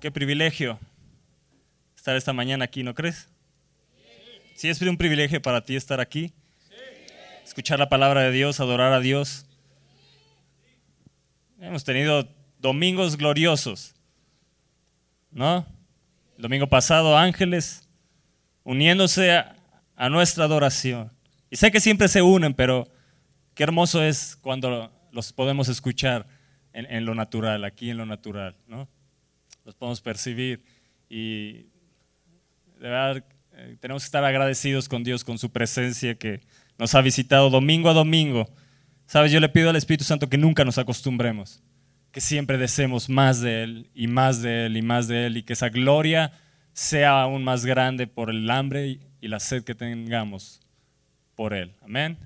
Qué privilegio estar esta mañana aquí, ¿no crees? Sí, es un privilegio para ti estar aquí, escuchar la palabra de Dios, adorar a Dios. Hemos tenido domingos gloriosos, ¿no? El domingo pasado, ángeles uniéndose a, nuestra adoración. Y sé que siempre se unen, pero qué hermoso es cuando los podemos escuchar en, en lo natural, aquí en lo natural, ¿no? Los podemos percibir y de verdad eh, tenemos que estar agradecidos con Dios, con su presencia que nos ha visitado domingo a domingo. Sabes, yo le pido al Espíritu Santo que nunca nos acostumbremos, que siempre deseemos más de Él y más de Él y más de Él y que esa gloria sea aún más grande por el hambre y la sed que tengamos por Él. Amén.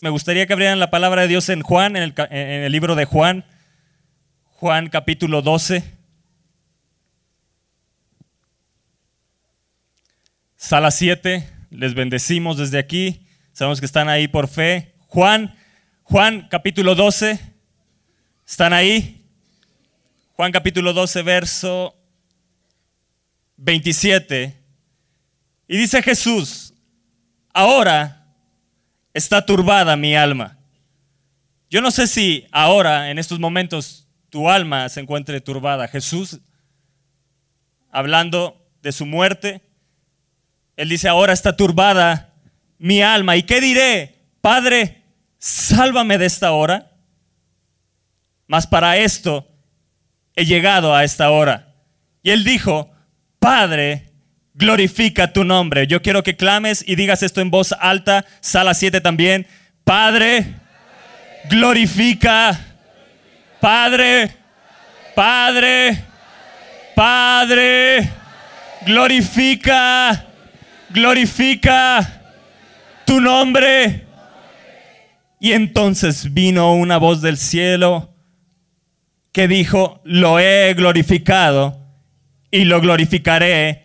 Me gustaría que abrieran la palabra de Dios en Juan, en el, en el libro de Juan, Juan capítulo 12. Sala 7, les bendecimos desde aquí. Sabemos que están ahí por fe. Juan, Juan capítulo 12, ¿están ahí? Juan capítulo 12, verso 27. Y dice Jesús, ahora está turbada mi alma. Yo no sé si ahora, en estos momentos, tu alma se encuentre turbada. Jesús, hablando de su muerte, él dice, ahora está turbada mi alma. ¿Y qué diré? Padre, sálvame de esta hora. Mas para esto he llegado a esta hora. Y él dijo, Padre, glorifica tu nombre. Yo quiero que clames y digas esto en voz alta, sala 7 también. Padre, glorifica. Padre, Padre, Padre, glorifica glorifica tu nombre. Y entonces vino una voz del cielo que dijo, lo he glorificado y lo glorificaré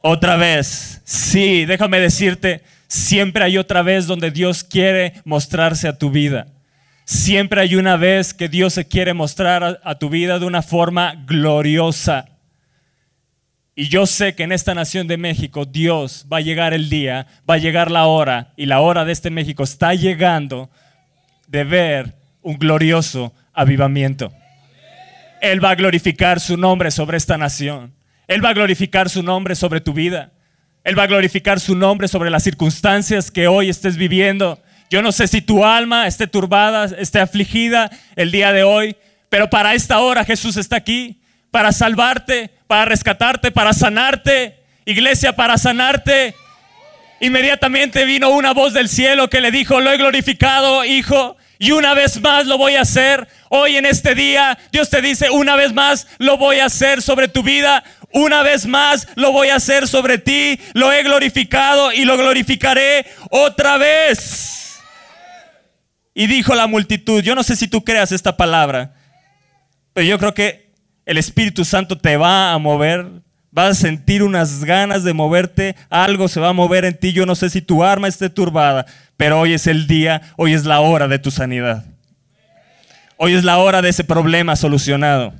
otra vez. Sí, déjame decirte, siempre hay otra vez donde Dios quiere mostrarse a tu vida. Siempre hay una vez que Dios se quiere mostrar a, tu vida de una forma gloriosa. Y yo sé que en esta nación de México Dios va a llegar el día, va a llegar la hora, y la hora de este México está llegando de ver un glorioso avivamiento. Él va a glorificar su nombre sobre esta nación. Él va a glorificar su nombre sobre tu vida. Él va a glorificar su nombre sobre las circunstancias que hoy estés viviendo. Yo no sé si tu alma esté turbada, esté afligida el día de hoy, pero para esta hora Jesús está aquí para salvarte, para rescatarte, para sanarte. Iglesia, para sanarte. Inmediatamente vino una voz del cielo que le dijo, lo he glorificado, hijo, y una vez más lo voy a hacer. Hoy en este día, Dios te dice, una vez más lo voy a hacer sobre tu vida. Una vez más lo voy a hacer sobre ti. Lo he glorificado y lo glorificaré otra vez. Y dijo la multitud, yo no sé si tú creas esta palabra, pero yo creo que el Espíritu Santo te va a mover, vas a sentir unas ganas de moverte, algo se va a mover en ti. Yo no sé si tu arma esté turbada, pero hoy es el día, hoy es la hora de tu sanidad. Hoy es la hora de ese problema solucionado.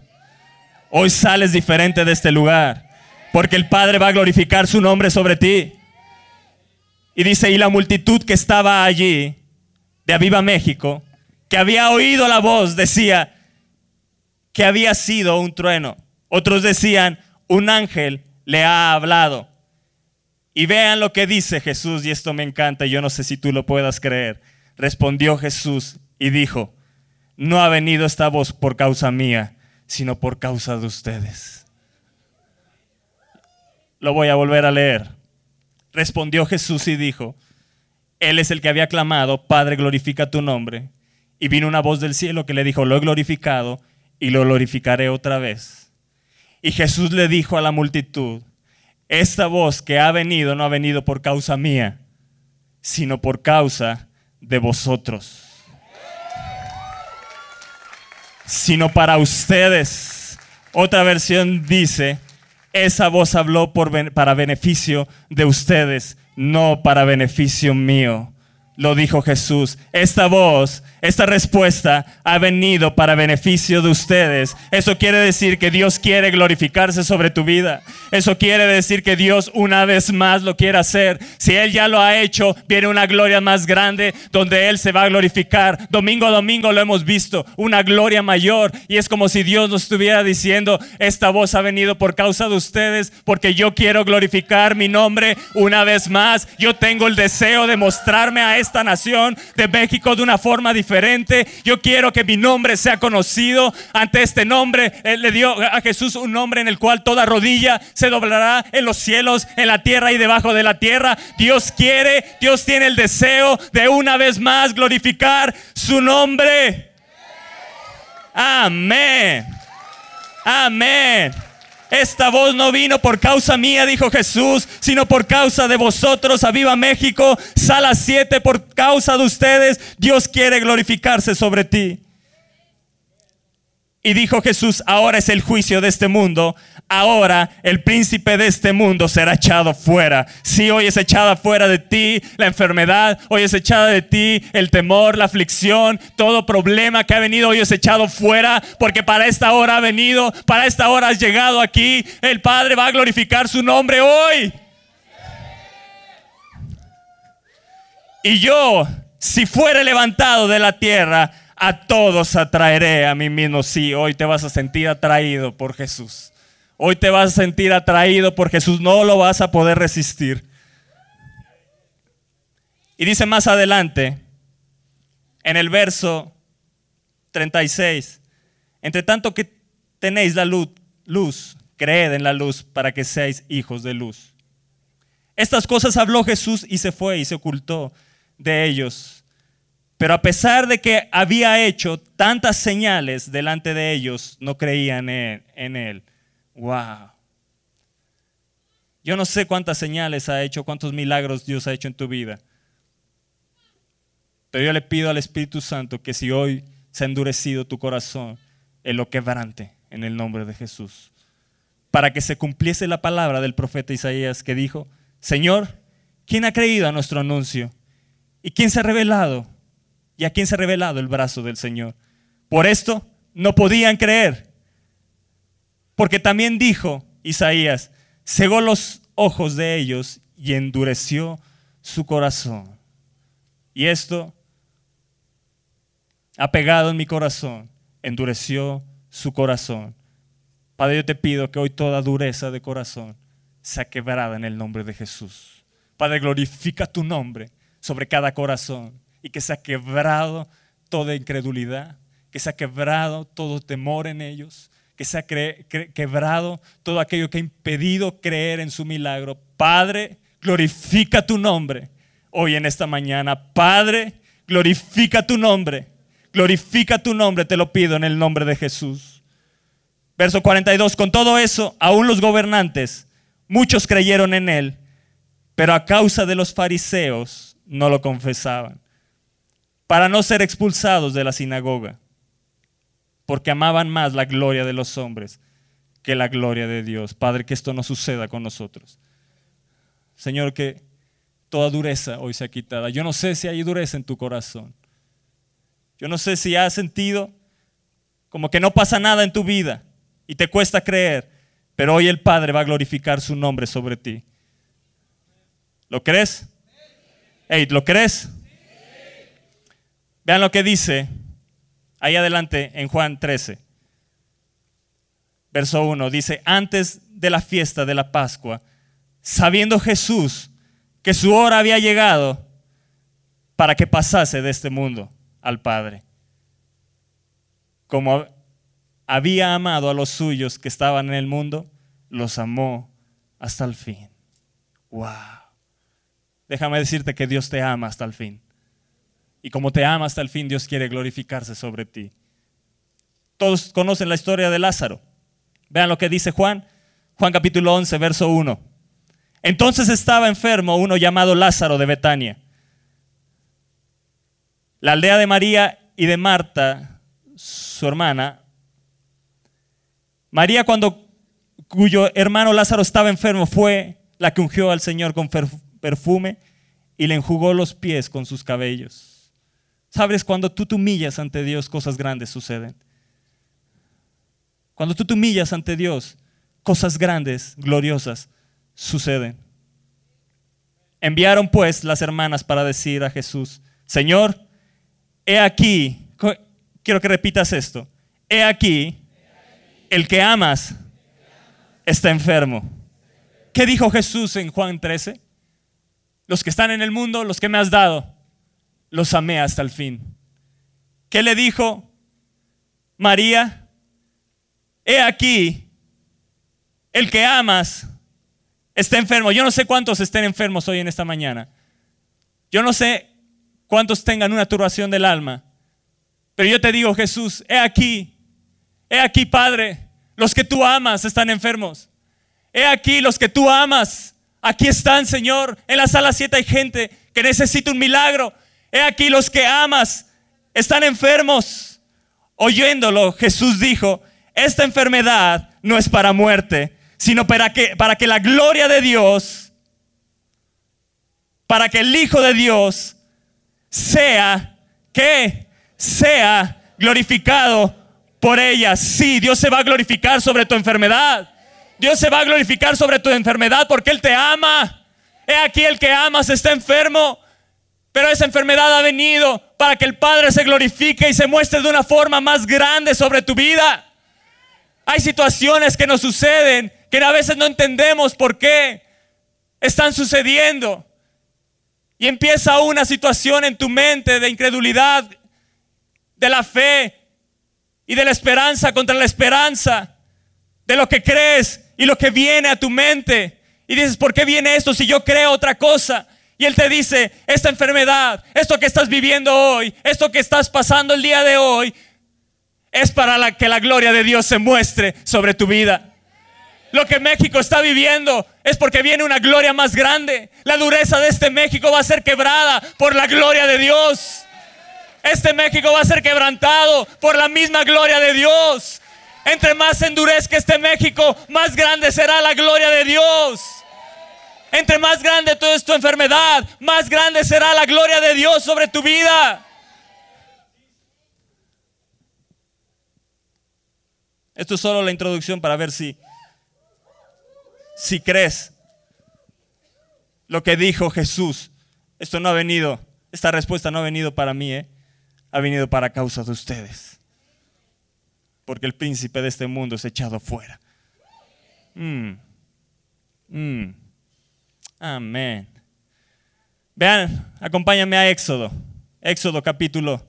Hoy sales diferente de este lugar, porque el Padre va a glorificar su nombre sobre ti. Y dice, y la multitud que estaba allí, de Aviva México, que había oído la voz, decía, que había sido un trueno. Otros decían, un ángel le ha hablado. Y vean lo que dice Jesús, y esto me encanta, yo no sé si tú lo puedas creer. Respondió Jesús y dijo, no ha venido esta voz por causa mía, sino por causa de ustedes. Lo voy a volver a leer. Respondió Jesús y dijo, Él es el que había clamado, Padre, glorifica tu nombre. Y vino una voz del cielo que le dijo, lo he glorificado y lo glorificaré otra vez. Y Jesús le dijo a la multitud, esta voz que ha venido no ha venido por causa mía, sino por causa de vosotros. Sino para ustedes. Otra versión dice, esa voz habló por, para beneficio de ustedes, no para beneficio mío. Lo dijo Jesús. Esta voz, esta respuesta ha venido para beneficio de ustedes. Eso quiere decir que Dios quiere glorificarse sobre tu vida. Eso quiere decir que Dios una vez más lo quiere hacer. Si Él ya lo ha hecho, viene una gloria más grande donde Él se va a glorificar. Domingo a domingo lo hemos visto, una gloria mayor. Y es como si Dios nos estuviera diciendo, esta voz ha venido por causa de ustedes, porque yo quiero glorificar mi nombre una vez más. Yo tengo el deseo de mostrarme a esta nación de México de una forma diferente. Yo quiero que mi nombre sea conocido ante este nombre. Él le dio a Jesús un nombre en el cual toda rodilla se doblará en los cielos, en la tierra y debajo de la tierra. Dios quiere, Dios tiene el deseo de una vez más glorificar su nombre. Amén. Amén. Esta voz no vino por causa mía, dijo Jesús, sino por causa de vosotros. A Viva México, sala 7, por causa de ustedes, Dios quiere glorificarse sobre ti. Y dijo Jesús, ahora es el juicio de este mundo, ahora el príncipe de este mundo será echado fuera. Si hoy es echada fuera de ti la enfermedad, hoy es echada de ti el temor, la aflicción, todo problema que ha venido, hoy es echado fuera, porque para esta hora ha venido, para esta hora has llegado aquí, el Padre va a glorificar su nombre hoy. Y yo, si fuere levantado de la tierra, a todos atraeré a mí mismo. Sí, hoy te vas a sentir atraído por Jesús. Hoy te vas a sentir atraído por Jesús. No lo vas a poder resistir. Y dice más adelante, en el verso 36, entre tanto que tenéis la luz, luz, creed en la luz para que seáis hijos de luz. Estas cosas habló Jesús y se fue y se ocultó de ellos. Pero a pesar de que había hecho tantas señales delante de ellos, no creían en, él. Wow. Yo no sé cuántas señales ha hecho, cuántos milagros Dios ha hecho en tu vida. Pero yo le pido al Espíritu Santo que si hoy se ha endurecido tu corazón, Él lo quebrante en el nombre de Jesús. Para que se cumpliese la palabra del profeta Isaías que dijo, Señor, ¿quién ha creído a nuestro anuncio? ¿Y quién se ha revelado? ¿Y a quién se ha revelado el brazo del Señor? Por esto no podían creer. Porque también dijo Isaías, cegó los ojos de ellos y endureció su corazón. Y esto ha pegado en mi corazón, endureció su corazón. Padre, yo te pido que hoy toda dureza de corazón sea quebrada en el nombre de Jesús. Padre, glorifica tu nombre sobre cada corazón y que se ha quebrado toda incredulidad, que se ha quebrado todo temor en ellos, que se ha quebrado todo aquello que ha impedido creer en su milagro. Padre, glorifica tu nombre hoy en esta mañana. Padre, glorifica tu nombre. Glorifica tu nombre, te lo pido en el nombre de Jesús. Verso 42, con todo eso, aún los gobernantes, muchos creyeron en él, pero a causa de los fariseos no lo confesaban para no ser expulsados de la sinagoga, porque amaban más la gloria de los hombres que la gloria de Dios. Padre, que esto no suceda con nosotros. Señor, que toda dureza hoy sea quitada. Yo no sé si hay dureza en tu corazón. Yo no sé si has sentido como que no pasa nada en tu vida y te cuesta creer, pero hoy el Padre va a glorificar su nombre sobre ti. ¿Lo crees? Hey, ¿lo crees? Vean lo que dice ahí adelante en Juan 13, verso 1. Dice, antes de la fiesta de la Pascua, sabiendo Jesús que su hora había llegado para que pasase de este mundo al Padre. Como había amado a los suyos que estaban en el mundo, los amó hasta el fin. Wow. Déjame decirte que Dios te ama hasta el fin. Y como te ama hasta el fin, Dios quiere glorificarse sobre ti. Todos conocen la historia de Lázaro. Vean lo que dice Juan. Juan capítulo 11, verso 1. Entonces estaba enfermo uno llamado Lázaro de Betania, la aldea de María y de Marta, su hermana. María cuando cuyo hermano Lázaro estaba enfermo fue la que ungió al Señor con perfume y le enjugó los pies con sus cabellos. Sabes, cuando tú te humillas ante Dios, cosas grandes suceden. Cuando tú te humillas ante Dios, cosas grandes, gloriosas, suceden. Enviaron pues las hermanas para decir a Jesús, Señor, he aquí, quiero que repitas esto, he aquí, el que amas está enfermo. ¿Qué dijo Jesús en Juan 13? Los que están en el mundo, los que me has dado, los amé hasta el fin. ¿Qué le dijo María? He aquí, el que amas está enfermo. Yo no sé cuántos estén enfermos hoy en esta mañana. Yo no sé cuántos tengan una turbación del alma. Pero yo te digo, Jesús, he aquí, he aquí, Padre, los que tú amas están enfermos. He aquí, los que tú amas, aquí están, Señor. En la sala 7 hay gente que necesita un milagro. He aquí, los que amas están enfermos. Oyéndolo, Jesús dijo, esta enfermedad no es para muerte, sino para que, para que la gloria de Dios, para que el Hijo de Dios sea, que sea glorificado por ella. Sí, Dios se va a glorificar sobre tu enfermedad. Dios se va a glorificar sobre tu enfermedad porque Él te ama. He aquí el que amas está enfermo, pero esa enfermedad ha venido para que el Padre se glorifique y se muestre de una forma más grande sobre tu vida. Hay situaciones que nos suceden que a veces no entendemos por qué están sucediendo. Y empieza una situación en tu mente de incredulidad, de la fe y de la esperanza contra la esperanza, de lo que crees y lo que viene a tu mente. Y dices, ¿por qué viene esto si yo creo otra cosa? Y Él te dice, esta enfermedad, esto que estás viviendo hoy, esto que estás pasando el día de hoy, es para que la gloria de Dios se muestre sobre tu vida lo que México está viviendo es porque viene una gloria más grande. La dureza de este México va a ser quebrada por la gloria de Dios. Este México va a ser quebrantado por la misma gloria de Dios. Entre más endurezca este México, más grande será la gloria de Dios. Entre más grande toda tu enfermedad, más grande será la gloria de Dios sobre tu vida. Esto es solo la introducción para ver si si crees lo que dijo Jesús. Esto no ha venido, esta respuesta no ha venido para mí, ¿eh? ha venido para causa de ustedes. Porque el príncipe de este mundo es echado fuera. Mm. Mm. Amén. Vean, acompáñame a Éxodo. Éxodo capítulo.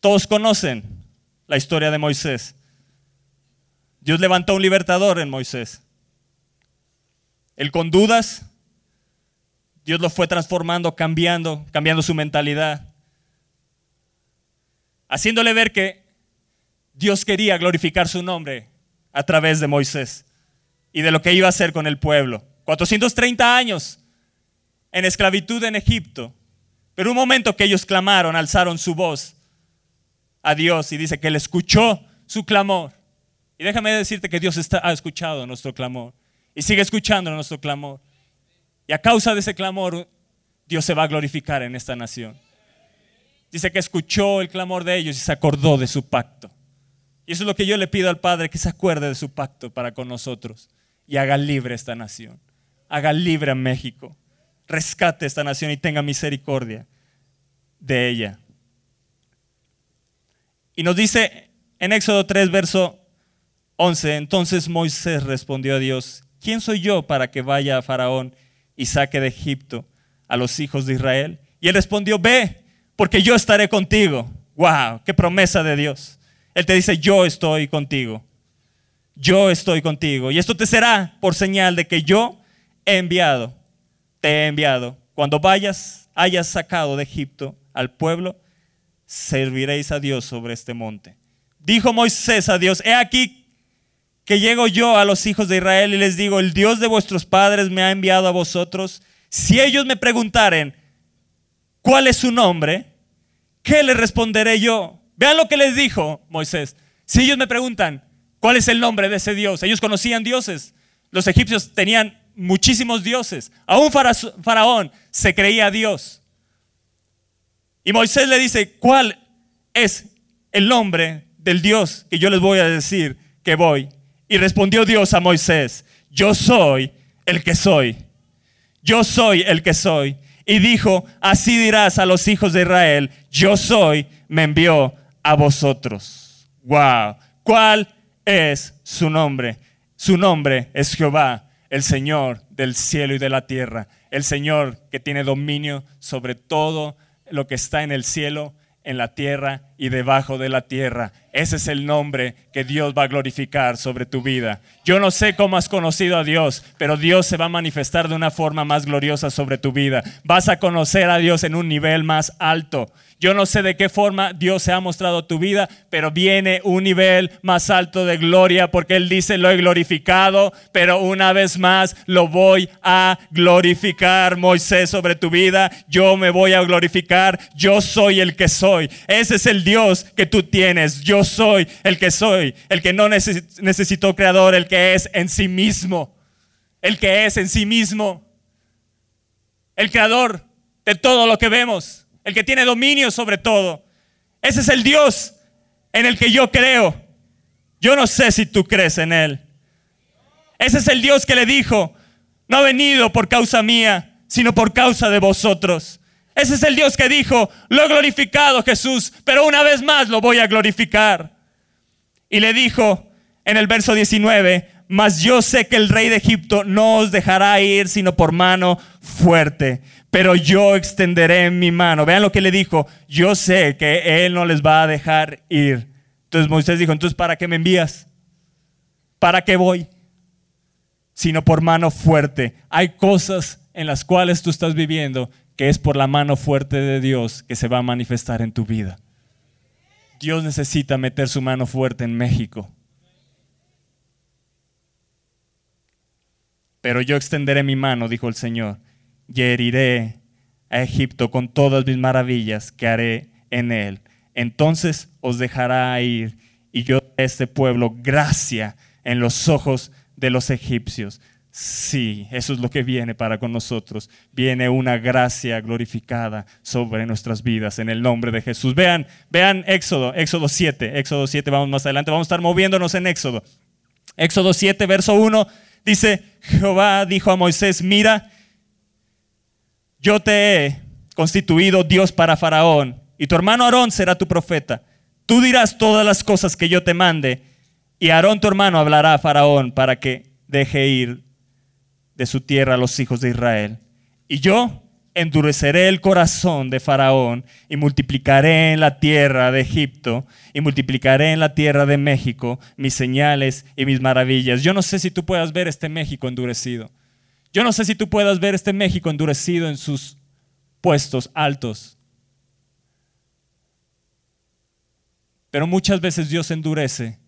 Todos conocen la historia de Moisés. Dios levantó un libertador en Moisés. Él con dudas, Dios lo fue transformando, cambiando, cambiando su mentalidad, haciéndole ver que Dios quería glorificar su nombre a través de Moisés y de lo que iba a hacer con el pueblo. 430 años en esclavitud en Egipto, pero un momento que ellos clamaron, alzaron su voz a Dios y dice que él escuchó su clamor y déjame decirte que Dios está, ha escuchado nuestro clamor y sigue escuchando nuestro clamor. Y a causa de ese clamor, Dios se va a glorificar en esta nación. Dice que escuchó el clamor de ellos y se acordó de su pacto. Y eso es lo que yo le pido al Padre, que se acuerde de su pacto para con nosotros y haga libre esta nación. Haga libre a México. Rescate esta nación y tenga misericordia de ella. Y nos dice en Éxodo 3, verso 11. Entonces Moisés respondió a Dios, ¿quién soy yo para que vaya a Faraón y saque de Egipto a los hijos de Israel? Y él respondió, ve, porque yo estaré contigo. ¡Wow! ¡Qué promesa de Dios! Él te dice, yo estoy contigo. Yo estoy contigo. Y esto te será por señal de que yo he enviado, te he enviado. Cuando vayas, hayas sacado de Egipto al pueblo, serviréis a Dios sobre este monte. Dijo Moisés a Dios, he aquí que llego yo a los hijos de Israel y les digo, el Dios de vuestros padres me ha enviado a vosotros. Si ellos me preguntaren, ¿cuál es su nombre? ¿Qué les responderé yo? Vean lo que les dijo Moisés. Si ellos me preguntan, ¿cuál es el nombre de ese Dios? Ellos conocían dioses. Los egipcios tenían muchísimos dioses. Aún Faraón se creía Dios. Y Moisés le dice, ¿cuál es el nombre del Dios que yo les voy a decir que voy? Y respondió Dios a Moisés, yo soy el que soy. Yo soy el que soy. Y dijo, así dirás a los hijos de Israel, yo soy, me envió a vosotros. Wow. ¿Cuál es su nombre? Su nombre es Jehová, el Señor del cielo y de la tierra, el Señor que tiene dominio sobre todo lo que está en el cielo, en la tierra y debajo de la tierra. Ese es el nombre que Dios va a glorificar sobre tu vida. Yo no sé cómo has conocido a Dios, pero Dios se va a manifestar de una forma más gloriosa sobre tu vida. Vas a conocer a Dios en un nivel más alto. Yo no sé de qué forma Dios se ha mostrado tu vida, pero viene un nivel más alto de gloria porque Él dice, lo he glorificado, pero una vez más lo voy a glorificar, Moisés, sobre tu vida. Yo me voy a glorificar. Yo soy el que soy. Ese es el Dios que tú tienes. Yo soy el que soy, el que no necesitó creador, el que es en sí mismo. El que es en sí mismo. El creador de todo lo que vemos el que tiene dominio sobre todo. Ese es el Dios en el que yo creo. Yo no sé si tú crees en Él. Ese es el Dios que le dijo, no ha venido por causa mía, sino por causa de vosotros. Ese es el Dios que dijo, lo he glorificado Jesús, pero una vez más lo voy a glorificar. Y le dijo en el verso 19, mas yo sé que el rey de Egipto no os dejará ir sino por mano fuerte pero yo extenderé mi mano. Vean lo que le dijo, yo sé que Él no les va a dejar ir. Entonces Moisés dijo, entonces ¿para qué me envías? ¿Para qué voy? Sino por mano fuerte. Hay cosas en las cuales tú estás viviendo que es por la mano fuerte de Dios que se va a manifestar en tu vida. Dios necesita meter su mano fuerte en México. Pero yo extenderé mi mano, dijo el Señor y heriré a Egipto con todas mis maravillas que haré en él. Entonces os dejará ir y yo a este pueblo gracia en los ojos de los egipcios. Sí, eso es lo que viene para con nosotros. Viene una gracia glorificada sobre nuestras vidas en el nombre de Jesús. Vean, vean Éxodo, Éxodo 7, Éxodo 7, vamos más adelante, vamos a estar moviéndonos en Éxodo. Éxodo 7, verso 1, dice, Jehová dijo a Moisés, mira, yo te he constituido Dios para Faraón, y tu hermano Aarón será tu profeta. Tú dirás todas las cosas que yo te mande, y Aarón tu hermano hablará a Faraón para que deje ir de su tierra a los hijos de Israel. Y yo endureceré el corazón de Faraón y multiplicaré en la tierra de Egipto y multiplicaré en la tierra de México mis señales y mis maravillas. Yo no sé si tú puedas ver este México endurecido. Yo no sé si tú puedas ver este México endurecido en sus puestos altos. Pero muchas veces Dios endurece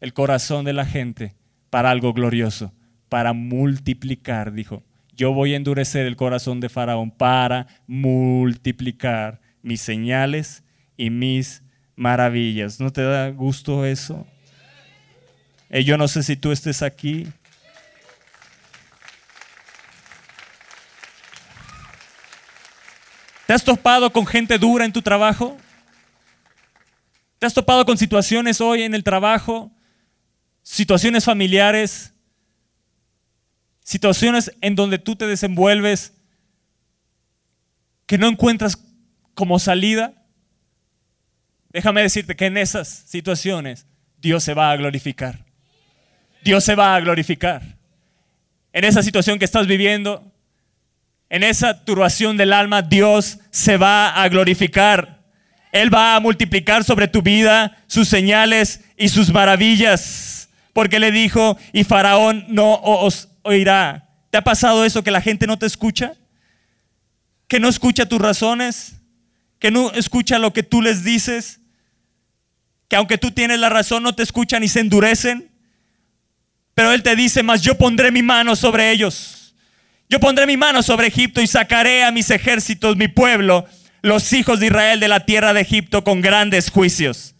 el corazón de la gente para algo glorioso, para multiplicar, dijo. Yo voy a endurecer el corazón de Faraón para multiplicar mis señales y mis maravillas. ¿No te da gusto eso? Eh, yo no sé si tú estés aquí ¿Te has topado con gente dura en tu trabajo? ¿Te has topado con situaciones hoy en el trabajo? Situaciones familiares, situaciones en donde tú te desenvuelves que no encuentras como salida. Déjame decirte que en esas situaciones Dios se va a glorificar. Dios se va a glorificar. En esa situación que estás viviendo, en esa turbación del alma, Dios se va a glorificar. Él va a multiplicar sobre tu vida sus señales y sus maravillas. Porque le dijo, y Faraón no os oirá. ¿Te ha pasado eso que la gente no te escucha? ¿Que no escucha tus razones? ¿Que no escucha lo que tú les dices? ¿Que aunque tú tienes la razón no te escuchan y se endurecen? Pero Él te dice, mas yo pondré mi mano sobre ellos yo pondré mi mano sobre Egipto y sacaré a mis ejércitos, mi pueblo, los hijos de Israel de la tierra de Egipto con grandes juicios.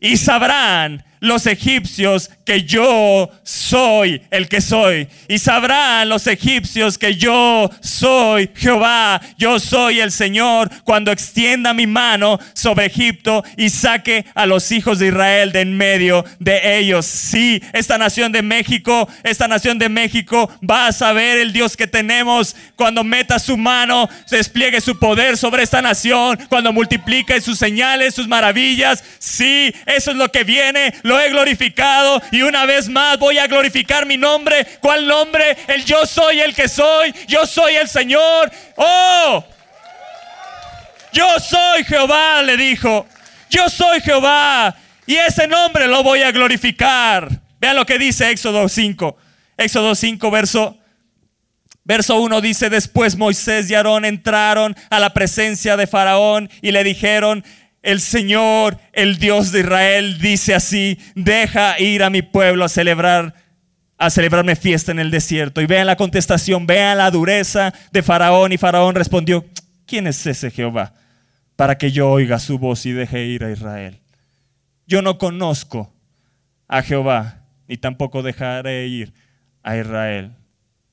Y sabrán los egipcios que yo soy el que soy. Y sabrán los egipcios que yo soy Jehová, yo soy el Señor, cuando extienda mi mano sobre Egipto y saque a los hijos de Israel de en medio de ellos. Sí, esta nación de México, esta nación de México va a saber el Dios que tenemos cuando meta su mano, despliegue su poder sobre esta nación, cuando multiplique sus señales, sus maravillas. Sí, eso es lo que viene lo he glorificado y una vez más voy a glorificar mi nombre. ¿Cuál nombre? El yo soy el que soy, yo soy el Señor. Oh, yo soy Jehová, le dijo. Yo soy Jehová y ese nombre lo voy a glorificar. Vean lo que dice Éxodo 5. Éxodo 5, verso Verso 1 dice, después Moisés y Aarón entraron a la presencia de Faraón y le dijeron, el Señor, el Dios de Israel, dice así, deja ir a mi pueblo a celebrar a celebrarme fiesta en el desierto. Y vean la contestación, vean la dureza de Faraón. Y Faraón respondió, ¿quién es ese Jehová? Para que yo oiga su voz y deje ir a Israel. Yo no conozco a Jehová, ni tampoco dejaré ir a Israel.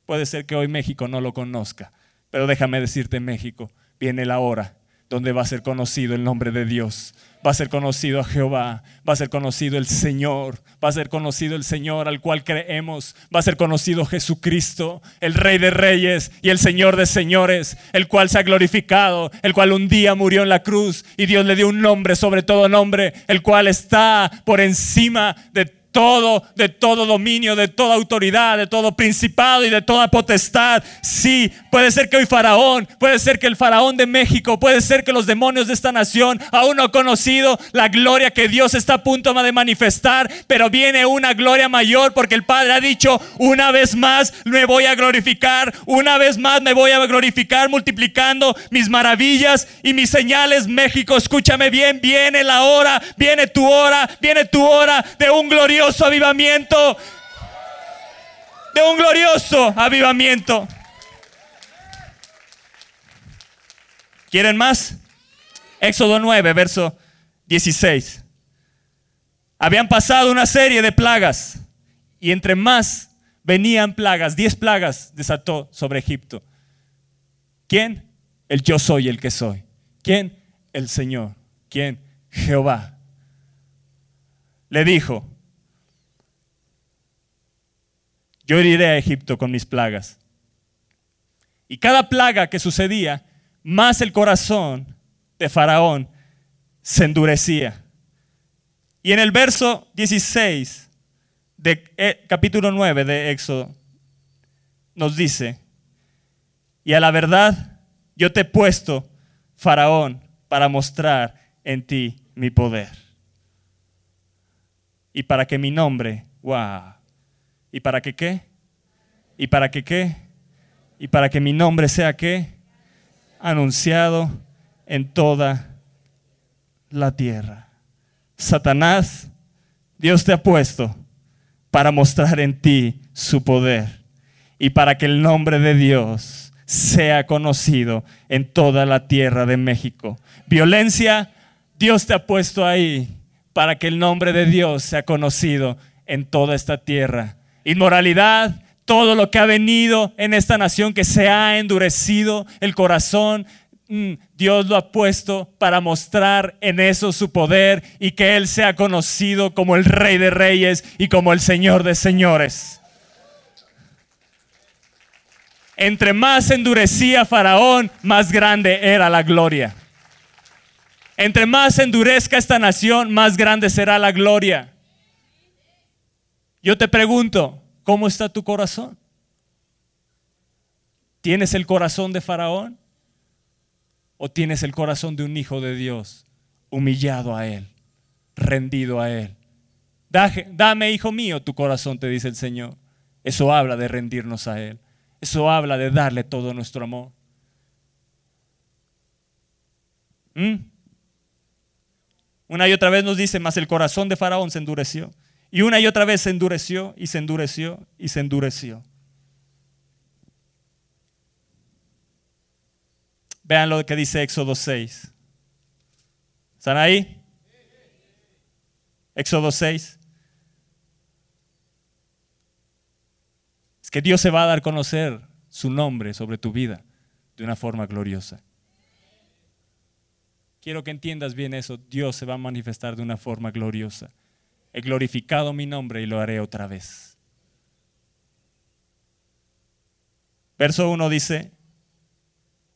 Puede ser que hoy México no lo conozca, pero déjame decirte México, viene la hora donde va a ser conocido el nombre de Dios. Va a ser conocido a Jehová, va a ser conocido el Señor, va a ser conocido el Señor al cual creemos, va a ser conocido Jesucristo, el Rey de Reyes y el Señor de Señores, el cual se ha glorificado, el cual un día murió en la cruz y Dios le dio un nombre sobre todo nombre, el cual está por encima de todo, de todo dominio, de toda autoridad, de todo principado y de toda potestad. Sí, puede ser que hoy Faraón, puede ser que el Faraón de México, puede ser que los demonios de esta nación aún no han conocido la gloria que Dios está a punto de manifestar, pero viene una gloria mayor porque el Padre ha dicho, una vez más me voy a glorificar, una vez más me voy a glorificar multiplicando mis maravillas y mis señales. México, escúchame bien, viene la hora, viene tu hora, viene tu hora de un glorioso avivamiento. De un glorioso avivamiento. ¿Quieren más? Éxodo 9, verso 16. Habían pasado una serie de plagas y entre más venían plagas, diez plagas desató sobre Egipto. ¿Quién? El yo soy el que soy. ¿Quién? El Señor. ¿Quién? Jehová. Le dijo, yo iré a Egipto con mis plagas. Y cada plaga que sucedía, más el corazón de Faraón se endurecía. Y en el verso 16 de eh, capítulo 9 de Éxodo nos dice, y a la verdad yo te he puesto, Faraón, para mostrar en ti mi poder. Y para que mi nombre, wow, ¿Y para que qué? ¿Y para qué? ¿Y para que mi nombre sea qué? Anunciado en toda la tierra. Satanás, Dios te ha puesto para mostrar en ti su poder y para que el nombre de Dios sea conocido en toda la tierra de México. Violencia, Dios te ha puesto ahí para que el nombre de Dios sea conocido en toda esta tierra inmoralidad, todo lo que ha venido en esta nación que se ha endurecido el corazón. Mm, Dios lo ha puesto para mostrar en eso su poder y que Él sea conocido como el Rey de Reyes y como el Señor de Señores. Entre más endurecía Faraón, más grande era la gloria. Entre más endurezca esta nación, más grande será la gloria. Yo te pregunto, ¿cómo está tu corazón? ¿Tienes el corazón de Faraón? ¿O tienes el corazón de un hijo de Dios, humillado a Él, rendido a Él? Dame, hijo mío, tu corazón, te dice el Señor. Eso habla de rendirnos a Él. Eso habla de darle todo nuestro amor. ¿Mm? Una y otra vez nos dice, más el corazón de Faraón se endureció. Y una y otra vez se endureció y se endureció y se endureció. Vean lo que dice Éxodo 6. ¿Están ahí? Éxodo 6. Es que Dios se va a dar a conocer su nombre sobre tu vida de una forma gloriosa. Quiero que entiendas bien eso. Dios se va a manifestar de una forma gloriosa. He glorificado mi nombre y lo haré otra vez. Verso 1 dice,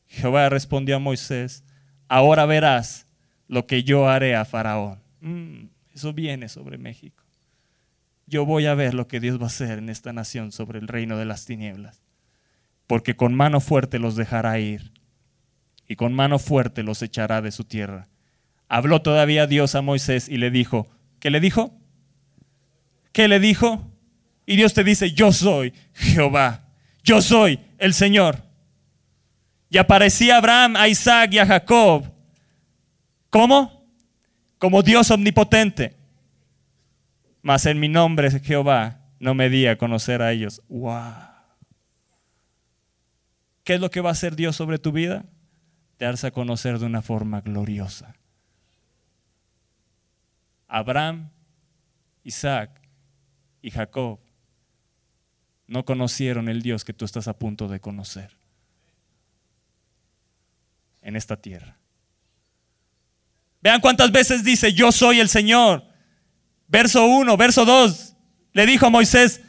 Jehová respondió a Moisés, ahora verás lo que yo haré a Faraón. Mm, eso viene sobre México. Yo voy a ver lo que Dios va a hacer en esta nación sobre el reino de las tinieblas. Porque con mano fuerte los dejará ir y con mano fuerte los echará de su tierra. Habló todavía Dios a Moisés y le dijo, ¿qué le dijo? ¿Qué le dijo? Y Dios te dice, yo soy Jehová, yo soy el Señor. Y aparecía Abraham, a Isaac y a Jacob. ¿Cómo? Como Dios omnipotente. Mas en mi nombre, Jehová, no me di a conocer a ellos. ¡Wow! ¿Qué es lo que va a hacer Dios sobre tu vida? Darse a conocer de una forma gloriosa. Abraham, Isaac y Jacob no conocieron el Dios que tú estás a punto de conocer en esta tierra. Vean cuántas veces dice, yo soy el Señor. Verso 1, verso 2, le dijo a Moisés,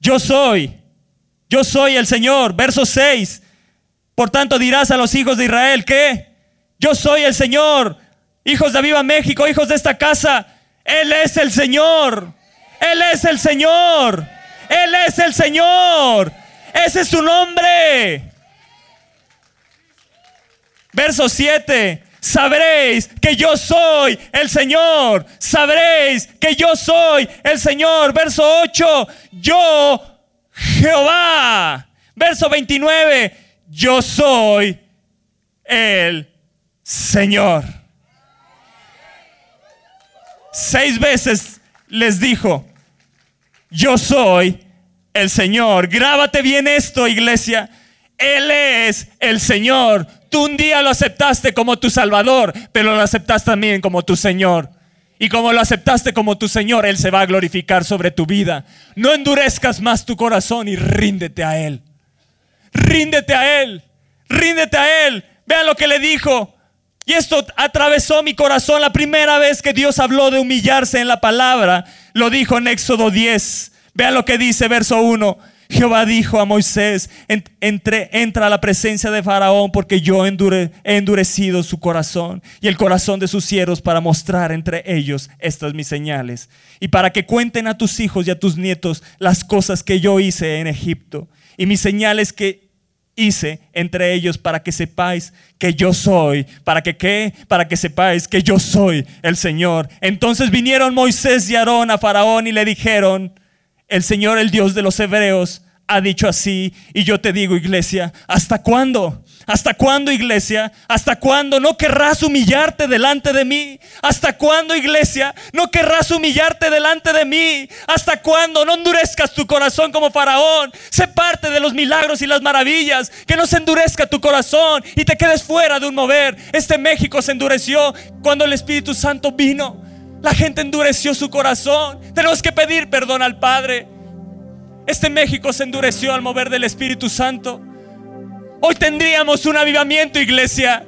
yo soy, yo soy el Señor. Verso 6, por tanto dirás a los hijos de Israel que yo soy el Señor. Hijos de Viva México, hijos de esta casa, Él es el Señor. Él es el Señor. Él es el Señor. Ese es su nombre. Verso 7. Sabréis que yo soy el Señor. Sabréis que yo soy el Señor. Verso 8. Yo, Jehová. Verso 29. Yo soy el Señor. Seis veces les dijo, yo soy el Señor. Grábate bien esto, iglesia. Él es el Señor. Tú un día lo aceptaste como tu Salvador, pero lo aceptaste también como tu Señor. Y como lo aceptaste como tu Señor, Él se va a glorificar sobre tu vida. No endurezcas más tu corazón y ríndete a Él. Ríndete a Él. Ríndete a Él. Vean lo que le dijo. Y esto atravesó mi corazón la primera vez que Dios habló de humillarse en la palabra. Lo dijo en Éxodo 10. Vean lo que dice verso 1. Jehová dijo a Moisés, entre, entra a la presencia de Faraón porque yo he endurecido su corazón y el corazón de sus siervos para mostrar entre ellos estas mis señales y para que cuenten a tus hijos y a tus nietos las cosas que yo hice en Egipto y mis señales que hice entre ellos para que sepáis que yo soy, para que qué, para que sepáis que yo soy el Señor. Entonces vinieron Moisés y Aarón a Faraón y le dijeron, el Señor, el Dios de los hebreos, ha dicho así. Y yo te digo, iglesia, ¿hasta cuándo? ¿Hasta cuándo, iglesia? ¿Hasta cuándo no querrás humillarte delante de mí? ¿Hasta cuándo, iglesia? No querrás humillarte delante de mí. ¿Hasta cuándo no endurezcas tu corazón como faraón? Sé parte de los milagros y las maravillas. Que no se endurezca tu corazón y te quedes fuera de un mover. Este México se endureció cuando el Espíritu Santo vino. La gente endureció su corazón. Tenemos que pedir perdón al Padre. Este México se endureció al mover del Espíritu Santo. Hoy tendríamos un avivamiento, iglesia.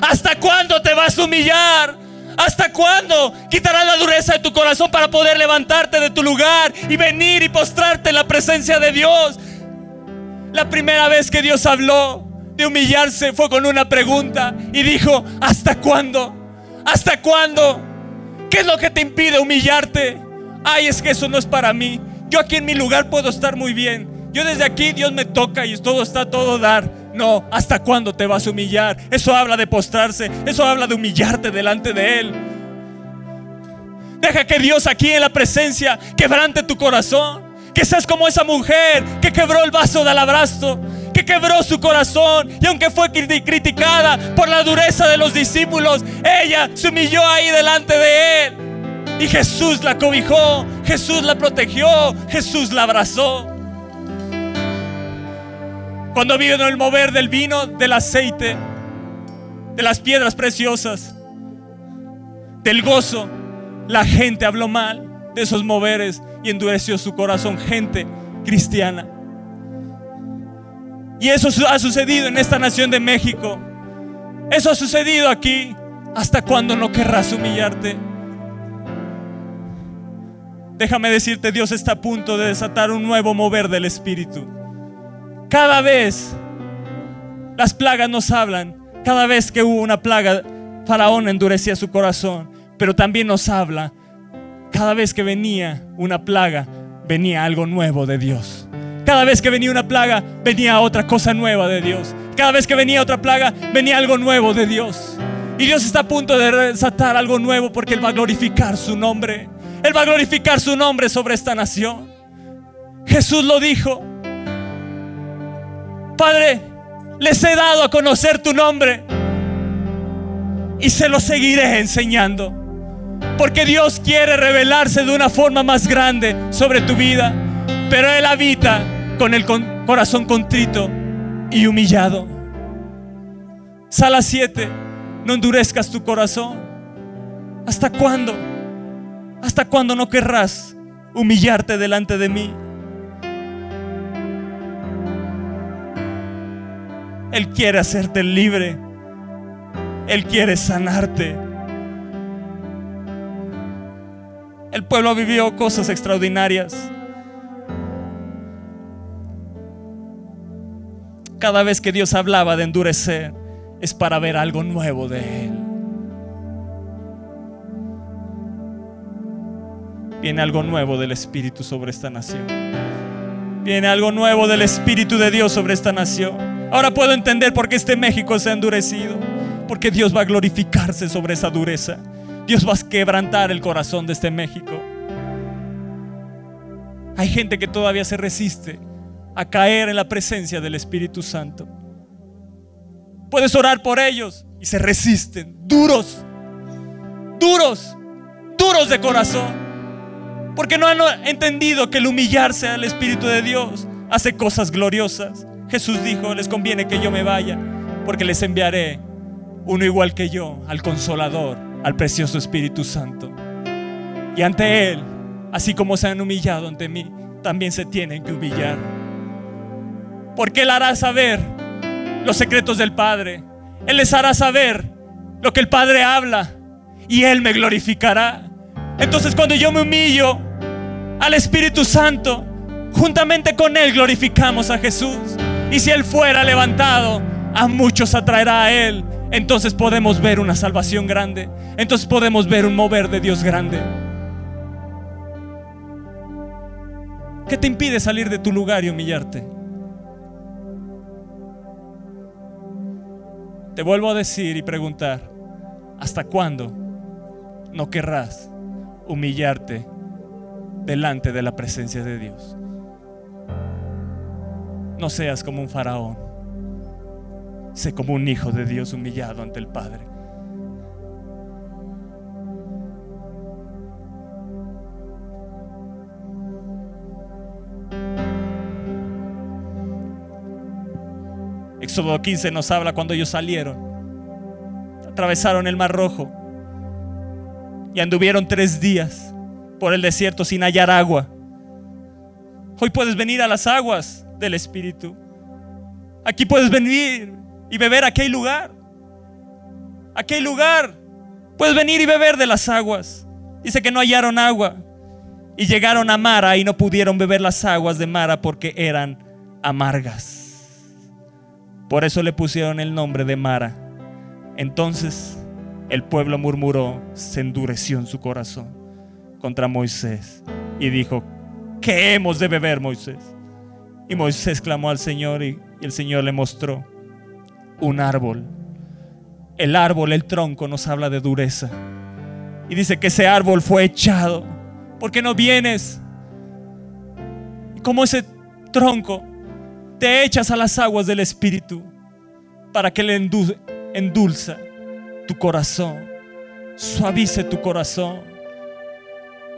¿Hasta cuándo te vas a humillar? ¿Hasta cuándo quitarás la dureza de tu corazón para poder levantarte de tu lugar y venir y postrarte en la presencia de Dios? La primera vez que Dios habló de humillarse fue con una pregunta y dijo, ¿hasta cuándo? ¿Hasta cuándo? ¿Qué es lo que te impide humillarte? Ay, es que eso no es para mí. Yo aquí en mi lugar puedo estar muy bien. Yo desde aquí Dios me toca y todo está todo dar. No, ¿hasta cuándo te vas a humillar? Eso habla de postrarse, eso habla de humillarte delante de Él. Deja que Dios aquí en la presencia quebrante tu corazón. Que seas como esa mujer que quebró el vaso de alabastro, que quebró su corazón y aunque fue criticada por la dureza de los discípulos, ella se humilló ahí delante de Él. Y Jesús la cobijó, Jesús la protegió, Jesús la abrazó. Cuando vino el mover del vino, del aceite, de las piedras preciosas, del gozo, la gente habló mal de esos moveres y endureció su corazón. Gente cristiana. Y eso ha sucedido en esta nación de México. Eso ha sucedido aquí. ¿Hasta cuándo no querrás humillarte? Déjame decirte, Dios está a punto de desatar un nuevo mover del Espíritu. Cada vez las plagas nos hablan. Cada vez que hubo una plaga, Faraón endurecía su corazón. Pero también nos habla. Cada vez que venía una plaga, venía algo nuevo de Dios. Cada vez que venía una plaga, venía otra cosa nueva de Dios. Cada vez que venía otra plaga, venía algo nuevo de Dios. Y Dios está a punto de desatar algo nuevo porque Él va a glorificar su nombre. Él va a glorificar su nombre sobre esta nación. Jesús lo dijo. Padre, les he dado a conocer tu nombre y se lo seguiré enseñando. Porque Dios quiere revelarse de una forma más grande sobre tu vida. Pero Él habita con el corazón contrito y humillado. Sala 7. No endurezcas tu corazón. ¿Hasta cuándo? ¿Hasta cuándo no querrás humillarte delante de mí? Él quiere hacerte libre. Él quiere sanarte. El pueblo vivió cosas extraordinarias. Cada vez que Dios hablaba de endurecer, es para ver algo nuevo de Él. Viene algo nuevo del Espíritu sobre esta nación. Viene algo nuevo del Espíritu de Dios sobre esta nación. Ahora puedo entender por qué este México se ha endurecido. Porque Dios va a glorificarse sobre esa dureza. Dios va a quebrantar el corazón de este México. Hay gente que todavía se resiste a caer en la presencia del Espíritu Santo. Puedes orar por ellos y se resisten, duros, duros, duros de corazón. Porque no han entendido que el humillarse al Espíritu de Dios hace cosas gloriosas. Jesús dijo, les conviene que yo me vaya, porque les enviaré uno igual que yo, al consolador, al precioso Espíritu Santo. Y ante Él, así como se han humillado ante mí, también se tienen que humillar. Porque Él hará saber los secretos del Padre. Él les hará saber lo que el Padre habla y Él me glorificará. Entonces cuando yo me humillo al Espíritu Santo, juntamente con Él glorificamos a Jesús. Y si Él fuera levantado, a muchos atraerá a Él. Entonces podemos ver una salvación grande. Entonces podemos ver un mover de Dios grande. ¿Qué te impide salir de tu lugar y humillarte? Te vuelvo a decir y preguntar, ¿hasta cuándo no querrás humillarte delante de la presencia de Dios? No seas como un faraón, sé como un hijo de Dios humillado ante el Padre. Éxodo 15 nos habla cuando ellos salieron. Atravesaron el Mar Rojo y anduvieron tres días por el desierto sin hallar agua. Hoy puedes venir a las aguas del Espíritu. Aquí puedes venir y beber hay lugar. Hay lugar. Puedes venir y beber de las aguas. Dice que no hallaron agua. Y llegaron a Mara y no pudieron beber las aguas de Mara porque eran amargas. Por eso le pusieron el nombre de Mara. Entonces el pueblo murmuró, se endureció en su corazón contra Moisés y dijo, ¿qué hemos de beber, Moisés? Y Moisés clamó al Señor y, el Señor le mostró un árbol. El árbol, el tronco, nos habla de dureza. Y dice que ese árbol fue echado. porque no vienes? Como ese tronco te echas a las aguas del Espíritu para que le endulza tu corazón, suavice tu corazón.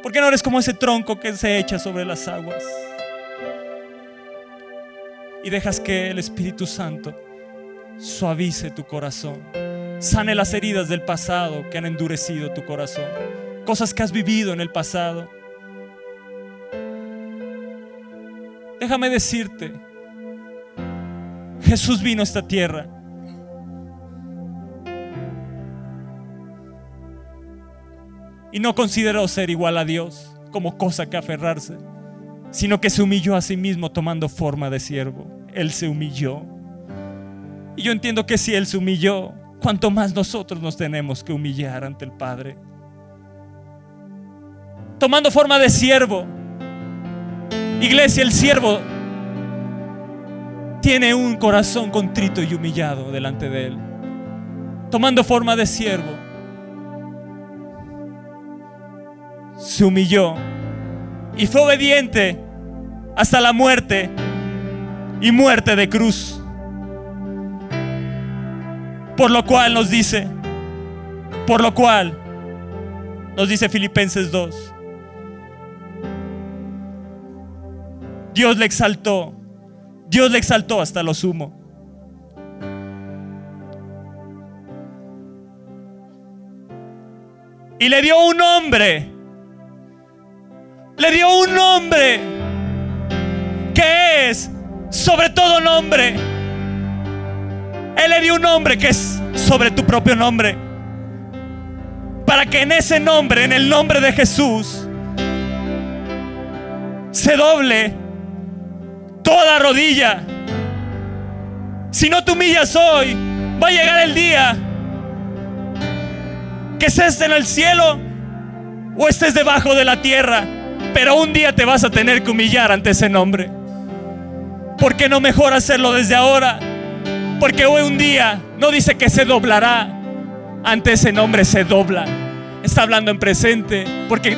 Porque no eres como ese tronco que se echa sobre las aguas? Y dejas que el Espíritu Santo suavice tu corazón, sane las heridas del pasado que han endurecido tu corazón, cosas que has vivido en el pasado Déjame decirte, Jesús vino a esta tierra. Y no consideró ser igual a Dios como cosa que aferrarse, sino que se humilló a sí mismo tomando forma de siervo. Él se humilló. Y yo entiendo que si Él se humilló, cuanto más nosotros nos tenemos que humillar ante el Padre. Tomando forma de siervo. Iglesia, el siervo tiene un corazón contrito y humillado delante de Él. Tomando forma de siervo. Se humilló y fue obediente hasta la muerte y muerte de cruz. Por lo cual nos dice, por lo cual nos dice Filipenses 2. Dios le exaltó, Dios le exaltó hasta lo sumo. Y le dio un nombre, le dio un nombre que es sobre todo nombre. Él le dio un nombre que es sobre tu propio nombre. Para que en ese nombre, en el nombre de Jesús, se doble toda rodilla. Si no te humillas hoy, va a llegar el día que estés en el cielo o estés debajo de la tierra. Pero un día te vas a tener que humillar ante ese nombre. ¿Por qué no mejor hacerlo desde ahora? Porque hoy un día no dice que se doblará. Ante ese nombre se dobla. Está hablando en presente. Porque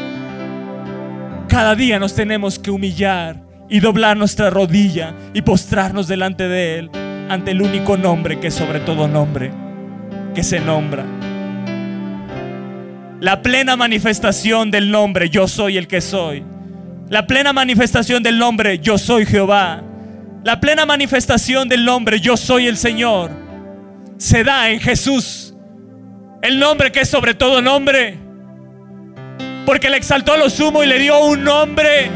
cada día nos tenemos que humillar y doblar nuestra rodilla y postrarnos delante de Él. Ante el único nombre que sobre todo nombre. Que se nombra. La plena manifestación del nombre yo soy el que soy. La plena manifestación del nombre yo soy Jehová la plena manifestación del nombre yo soy el Señor se da en Jesús. El nombre que es sobre todo nombre. Porque le exaltó a lo sumo y le dio un nombre,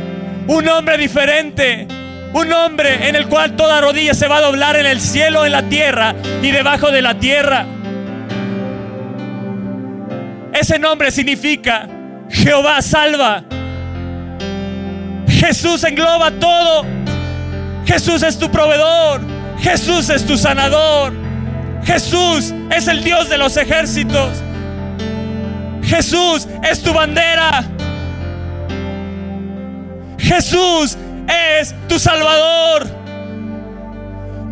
un nombre diferente. Un nombre en el cual toda rodilla se va a doblar en el cielo, en la tierra y debajo de la tierra. Ese nombre significa Jehová salva. Jesús engloba todo. Jesús es tu proveedor. Jesús es tu sanador. Jesús es el Dios de los ejércitos. Jesús es tu bandera. Jesús es tu salvador.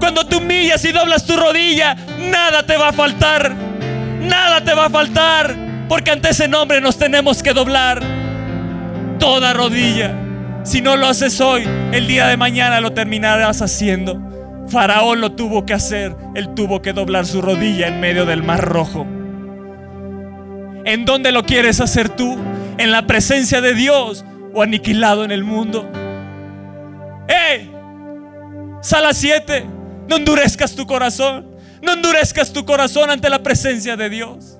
Cuando te humillas y doblas tu rodilla, nada te va a faltar. Nada te va a faltar. Porque ante ese nombre nos tenemos que doblar toda rodilla. Si no lo haces hoy, el día de mañana lo terminarás haciendo. Faraón lo tuvo que hacer. Él tuvo que doblar su rodilla en medio del mar rojo. ¿En dónde lo quieres hacer tú? ¿En la presencia de Dios o aniquilado en el mundo? ¡Ey! Sala 7. No endurezcas tu corazón. No endurezcas tu corazón ante la presencia de Dios.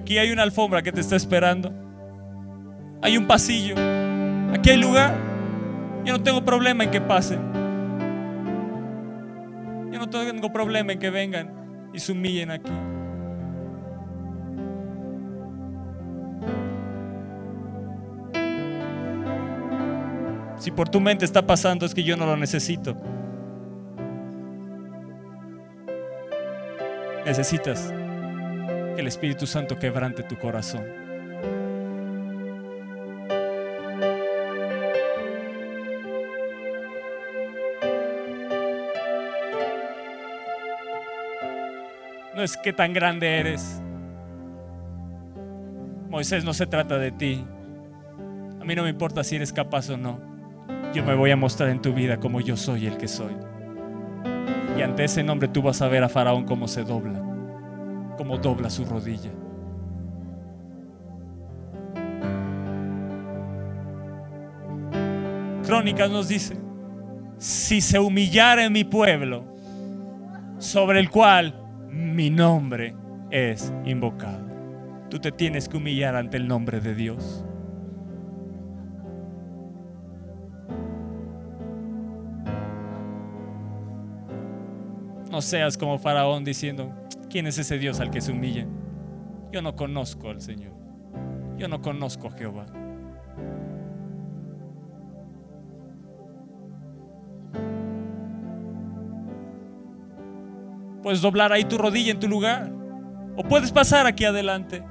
Aquí hay una alfombra que te está esperando. Hay un pasillo. Aquí hay lugar. Yo no tengo problema en que pasen. Yo no tengo problema en que vengan y se humillen aquí. Si por tu mente está pasando es que yo no lo necesito. Necesitas el Espíritu Santo quebrante tu corazón. No es que tan grande eres. Moisés, no se trata de ti. A mí no me importa si eres capaz o no. Yo me voy a mostrar en tu vida como yo soy el que soy. Y ante ese nombre tú vas a ver a Faraón cómo se dobla, cómo dobla su rodilla. Crónicas nos dice, si se humillara en mi pueblo, sobre el cual mi nombre es invocado. Tú te tienes que humillar ante el nombre de Dios. No seas como Faraón diciendo, ¿quién es ese Dios al que se humilla? Yo no conozco al Señor. Yo no conozco a Jehová. Puedes doblar ahí tu rodilla en tu lugar. O puedes pasar aquí adelante.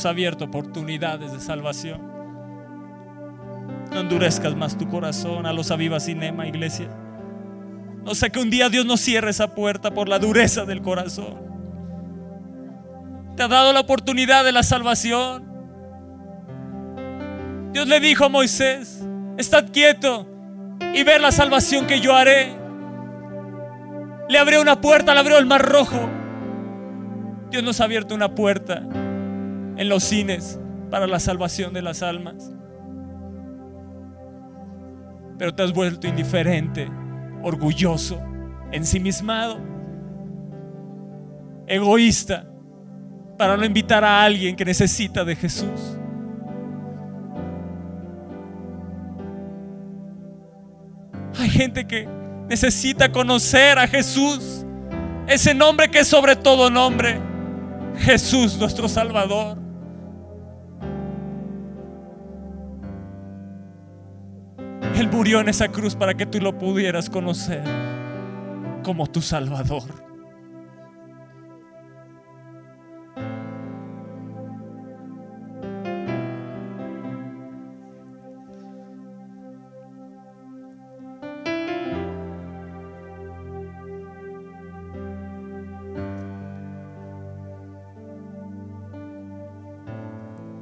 Nos ha abierto oportunidades de salvación. No endurezcas más tu corazón a los Aviva Cinema, iglesia. No sé que un día Dios no cierre esa puerta por la dureza del corazón. Te ha dado la oportunidad de la salvación. Dios le dijo a Moisés, estad quieto y ver la salvación que yo haré. Le abrió una puerta, le abrió el mar rojo. Dios nos ha abierto una puerta en los cines para la salvación de las almas. Pero te has vuelto indiferente orgulloso, ensimismado, egoísta, para no invitar a alguien que necesita de Jesús. Hay gente que necesita conocer a Jesús, ese nombre que es sobre todo nombre, Jesús nuestro Salvador. Él murió en esa cruz para que tú lo pudieras conocer como tu Salvador.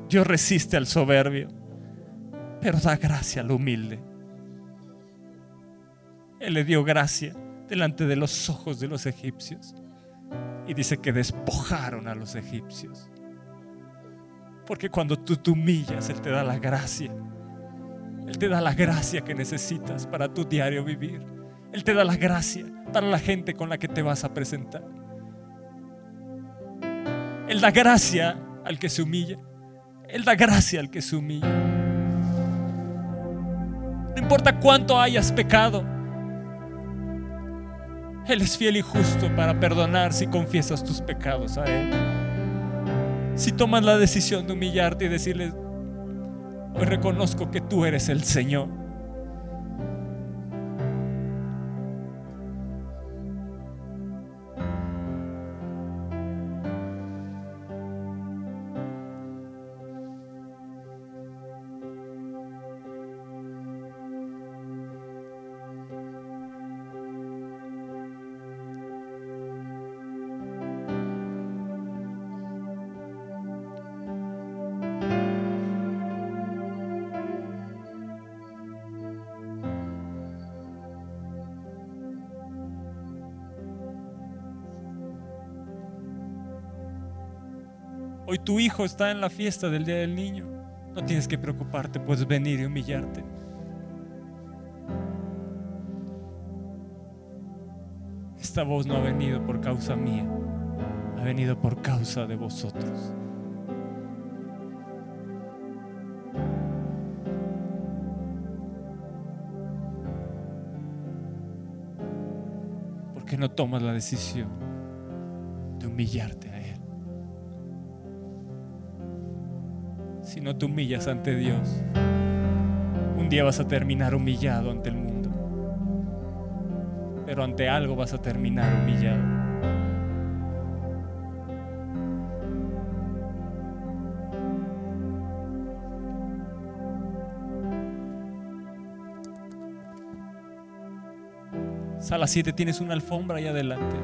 Dios resiste al soberbio, pero da gracia al humilde. Él le dio gracia delante de los ojos de los egipcios. Y dice que despojaron a los egipcios. Porque cuando tú te humillas, Él te da la gracia. Él te da la gracia que necesitas para tu diario vivir. Él te da la gracia para la gente con la que te vas a presentar. Él da gracia al que se humilla. Él da gracia al que se humilla. No importa cuánto hayas pecado. Él es fiel y justo para perdonar si confiesas tus pecados a Él. Si tomas la decisión de humillarte y decirle, hoy reconozco que tú eres el Señor. Hoy tu hijo está en la fiesta del Día del Niño. No tienes que preocuparte, puedes venir y humillarte. Esta voz no ha venido por causa mía, ha venido por causa de vosotros. ¿Por qué no tomas la decisión de humillarte no te humillas ante Dios, un día vas a terminar humillado ante el mundo. Pero ante algo vas a terminar humillado. Sala 7 tienes una alfombra ahí adelante.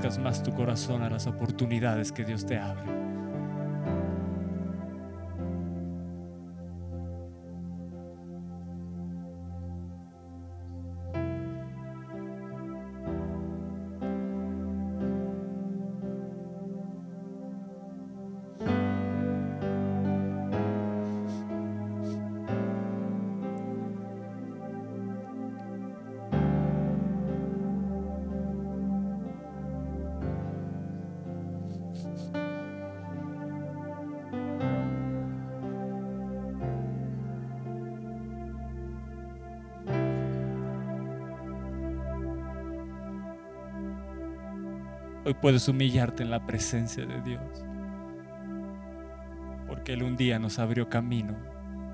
Endurezcas más tu corazón a las oportunidades que Dios te abre. Puedes humillarte en la presencia de Dios. Porque Él un día nos abrió camino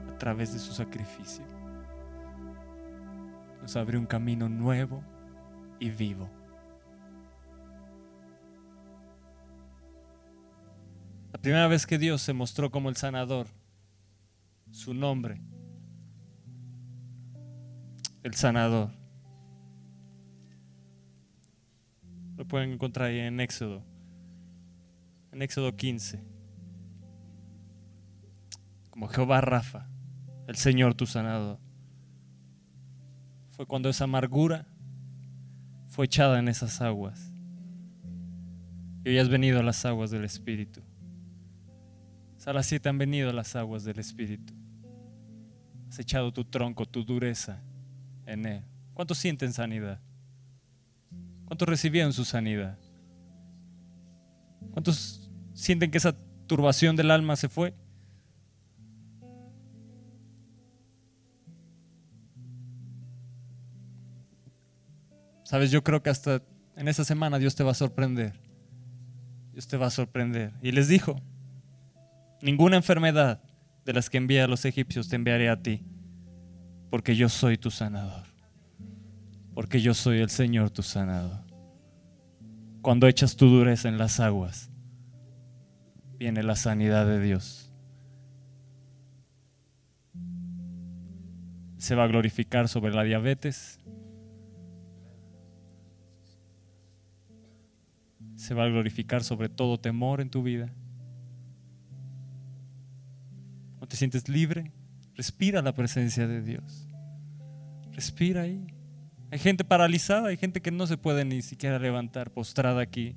a través de su sacrificio. Nos abrió un camino nuevo y vivo. La primera vez que Dios se mostró como el sanador, su nombre, el sanador. Lo pueden encontrar ahí en Éxodo, en Éxodo 15. Como Jehová Rafa, el Señor tu sanador. Fue cuando esa amargura fue echada en esas aguas. Y hoy has venido a las aguas del Espíritu. Sala 7 han venido a las aguas del Espíritu. Has echado tu tronco, tu dureza en Él. ¿Cuántos sienten sanidad? ¿Cuántos recibieron su sanidad? ¿Cuántos sienten que esa turbación del alma se fue? Sabes, yo creo que hasta en esa semana Dios te va a sorprender. Dios te va a sorprender. Y les dijo, ninguna enfermedad de las que envía a los egipcios te enviaré a ti, porque yo soy tu sanador porque yo soy el Señor tu sanador. Cuando echas tu dureza en las aguas, viene la sanidad de Dios. Se va a glorificar sobre la diabetes. Se va a glorificar sobre todo temor en tu vida. ¿No te sientes libre? Respira la presencia de Dios. Respira ahí. Hay gente paralizada, hay gente que no se puede ni siquiera levantar, postrada aquí.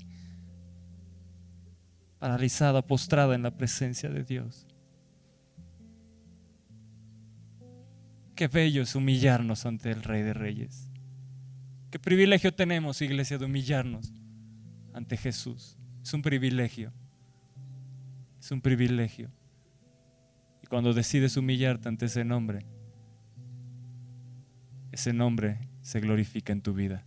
Paralizada, postrada en la presencia de Dios. Qué bello es humillarnos ante el Rey de Reyes. Qué privilegio tenemos, iglesia, de humillarnos ante Jesús. Es un privilegio. Es un privilegio. Y cuando decides humillarte ante ese nombre, ese nombre se glorifica en tu vida.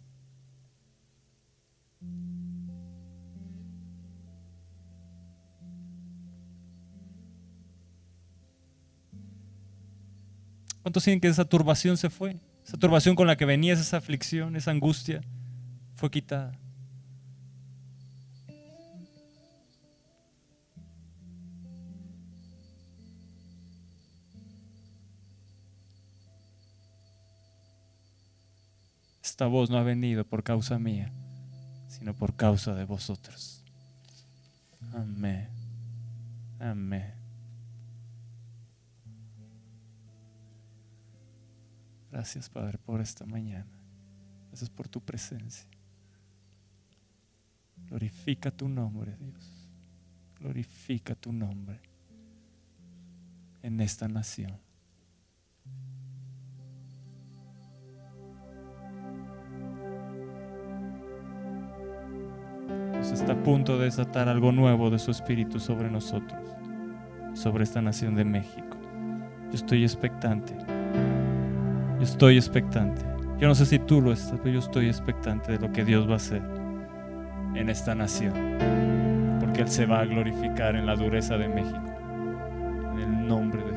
¿Cuántos sienten que esa turbación se fue? Esa turbación con la que venías, esa aflicción, esa angustia, fue quitada. Esta voz no ha venido por causa mía, sino por causa de vosotros. Amén. Amén. Gracias, Padre, por esta mañana. Gracias por tu presencia. Glorifica tu nombre, Dios. Glorifica tu nombre en esta nación. Está a punto de desatar algo nuevo de su espíritu sobre nosotros, sobre esta nación de México. Yo estoy expectante. Yo estoy expectante. Yo no sé si tú lo estás, pero yo estoy expectante de lo que Dios va a hacer en esta nación. Porque Él se va a glorificar en la dureza de México. En el nombre de